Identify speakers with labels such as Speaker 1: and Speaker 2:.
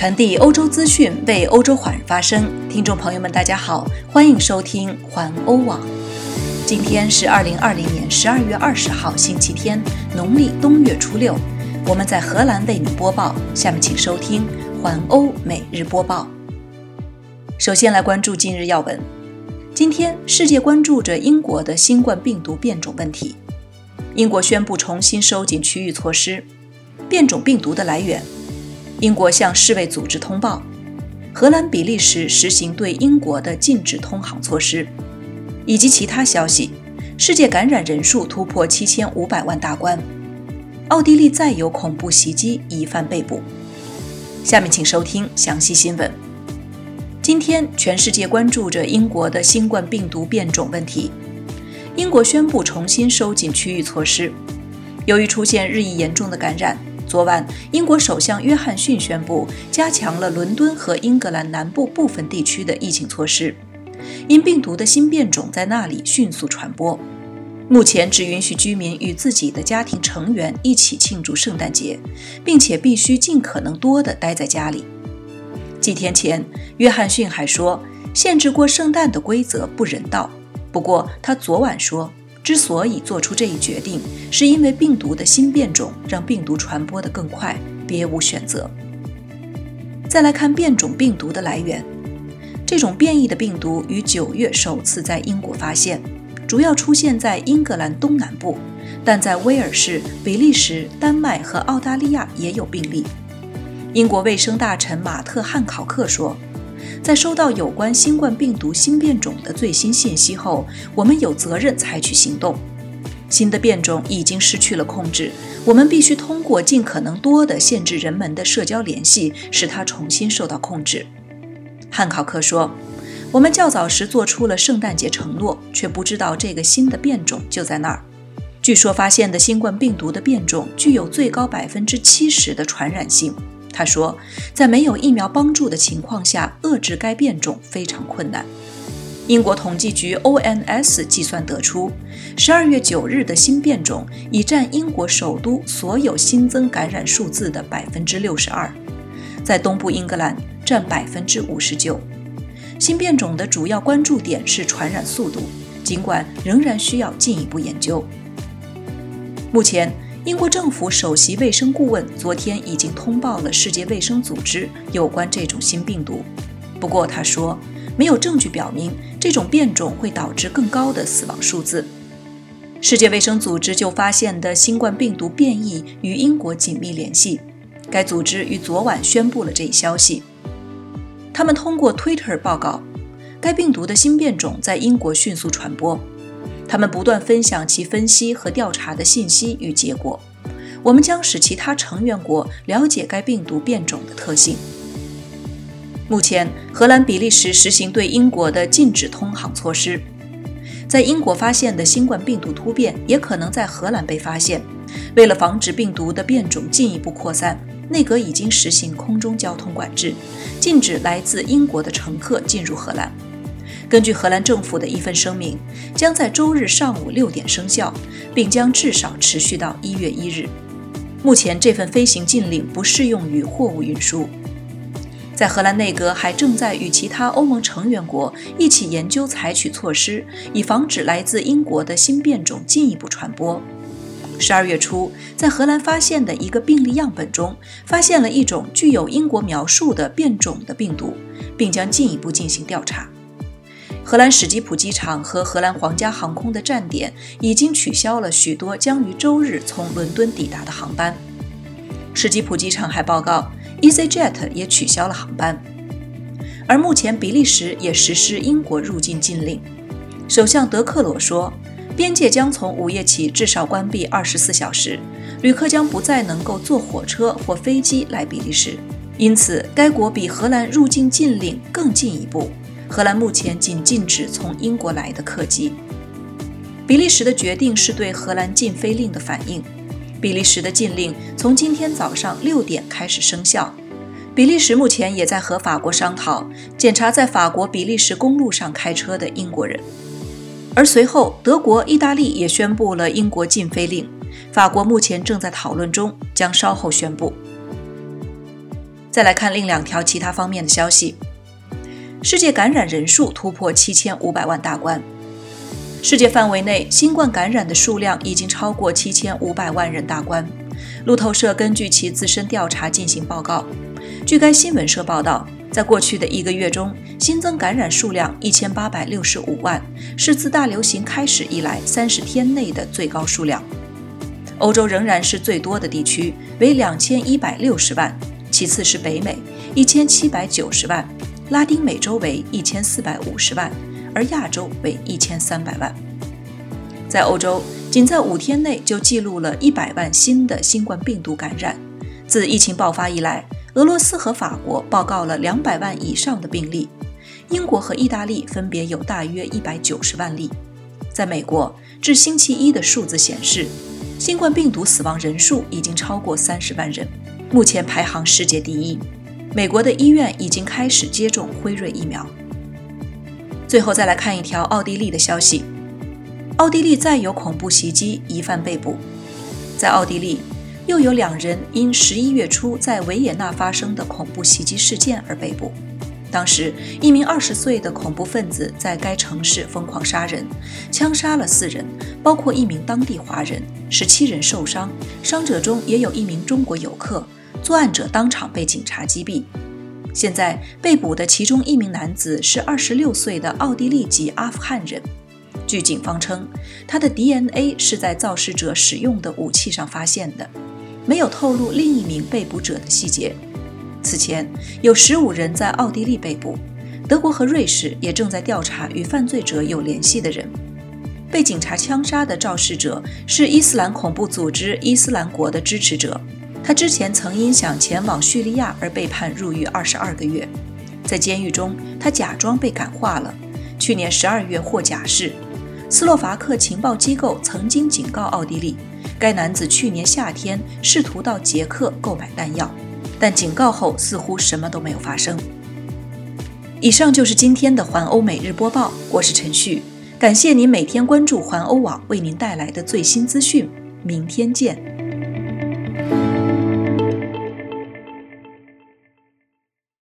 Speaker 1: 传递欧洲资讯，为欧洲华人发声。听众朋友们，大家好，欢迎收听环欧网。今天是二零二零年十二月二十号，星期天，农历冬月初六。我们在荷兰为您播报。下面请收听环欧每日播报。首先来关注今日要闻。今天，世界关注着英国的新冠病毒变种问题。英国宣布重新收紧区域措施。变种病毒的来源。英国向世卫组织通报，荷兰、比利时实行对英国的禁止通航措施，以及其他消息。世界感染人数突破七千五百万大关。奥地利再有恐怖袭击，疑犯被捕。下面请收听详细新闻。今天，全世界关注着英国的新冠病毒变种问题。英国宣布重新收紧区域措施，由于出现日益严重的感染。昨晚，英国首相约翰逊宣布加强了伦敦和英格兰南部部分地区的疫情措施，因病毒的新变种在那里迅速传播。目前只允许居民与自己的家庭成员一起庆祝圣诞节，并且必须尽可能多地待在家里。几天前，约翰逊还说，限制过圣诞的规则不人道。不过，他昨晚说。之所以做出这一决定，是因为病毒的新变种让病毒传播得更快，别无选择。再来看变种病毒的来源，这种变异的病毒于九月首次在英国发现，主要出现在英格兰东南部，但在威尔士、比利时、丹麦和澳大利亚也有病例。英国卫生大臣马特·汉考克说。在收到有关新冠病毒新变种的最新信息后，我们有责任采取行动。新的变种已经失去了控制，我们必须通过尽可能多的限制人们的社交联系，使它重新受到控制。汉考克说：“我们较早时做出了圣诞节承诺，却不知道这个新的变种就在那儿。据说发现的新冠病毒的变种具有最高百分之七十的传染性。”他说，在没有疫苗帮助的情况下，遏制该变种非常困难。英国统计局 ONS 计算得出，十二月九日的新变种已占英国首都所有新增感染数字的百分之六十二，在东部英格兰占百分之五十九。新变种的主要关注点是传染速度，尽管仍然需要进一步研究。目前。英国政府首席卫生顾问昨天已经通报了世界卫生组织有关这种新病毒。不过，他说没有证据表明这种变种会导致更高的死亡数字。世界卫生组织就发现的新冠病毒变异与英国紧密联系。该组织于昨晚宣布了这一消息。他们通过 Twitter 报告，该病毒的新变种在英国迅速传播。他们不断分享其分析和调查的信息与结果。我们将使其他成员国了解该病毒变种的特性。目前，荷兰、比利时实行对英国的禁止通航措施。在英国发现的新冠病毒突变也可能在荷兰被发现。为了防止病毒的变种进一步扩散，内阁已经实行空中交通管制，禁止来自英国的乘客进入荷兰。根据荷兰政府的一份声明，将在周日上午六点生效，并将至少持续到一月一日。目前，这份飞行禁令不适用于货物运输。在荷兰内阁还正在与其他欧盟成员国一起研究采取措施，以防止来自英国的新变种进一步传播。十二月初，在荷兰发现的一个病例样本中，发现了一种具有英国描述的变种的病毒，并将进一步进行调查。荷兰史基普机场和荷兰皇家航空的站点已经取消了许多将于周日从伦敦抵达的航班。史基普机场还报告，EasyJet 也取消了航班。而目前，比利时也实施英国入境禁令。首相德克罗说，边界将从午夜起至少关闭二十四小时，旅客将不再能够坐火车或飞机来比利时。因此，该国比荷兰入境禁令更进一步。荷兰目前仅禁止从英国来的客机。比利时的决定是对荷兰禁飞令的反应。比利时的禁令从今天早上六点开始生效。比利时目前也在和法国商讨检查在法国比利时公路上开车的英国人。而随后，德国、意大利也宣布了英国禁飞令。法国目前正在讨论中，将稍后宣布。再来看另两条其他方面的消息：世界感染人数突破七千五百万大关。世界范围内新冠感染的数量已经超过七千五百万人大关。路透社根据其自身调查进行报告。据该新闻社报道，在过去的一个月中，新增感染数量一千八百六十五万，是自大流行开始以来三十天内的最高数量。欧洲仍然是最多的地区，为两千一百六十万，其次是北美一千七百九十万，拉丁美洲为一千四百五十万，而亚洲为一千三百万。在欧洲，仅在五天内就记录了一百万新的新冠病毒感染。自疫情爆发以来，俄罗斯和法国报告了两百万以上的病例，英国和意大利分别有大约一百九十万例。在美国，至星期一的数字显示。新冠病毒死亡人数已经超过三十万人，目前排行世界第一。美国的医院已经开始接种辉瑞疫苗。最后再来看一条奥地利的消息：奥地利再有恐怖袭击，疑犯被捕。在奥地利，又有两人因十一月初在维也纳发生的恐怖袭击事件而被捕。当时，一名二十岁的恐怖分子在该城市疯狂杀人，枪杀了四人，包括一名当地华人，十七人受伤，伤者中也有一名中国游客。作案者当场被警察击毙。现在被捕的其中一名男子是二十六岁的奥地利籍阿富汗人。据警方称，他的 DNA 是在肇事者使用的武器上发现的，没有透露另一名被捕者的细节。此前有十五人在奥地利被捕，德国和瑞士也正在调查与犯罪者有联系的人。被警察枪杀的肇事者是伊斯兰恐怖组织伊斯兰国的支持者，他之前曾因想前往叙利亚而被判入狱二十二个月，在监狱中他假装被感化了。去年十二月获假释。斯洛伐克情报机构曾经警告奥地利，该男子去年夏天试图到捷克购买弹药。但警告后似乎什么都没有发生。以上就是今天的环欧每日播报，我是陈旭，感谢您每天关注环欧网为您带来的最新资讯，明天见。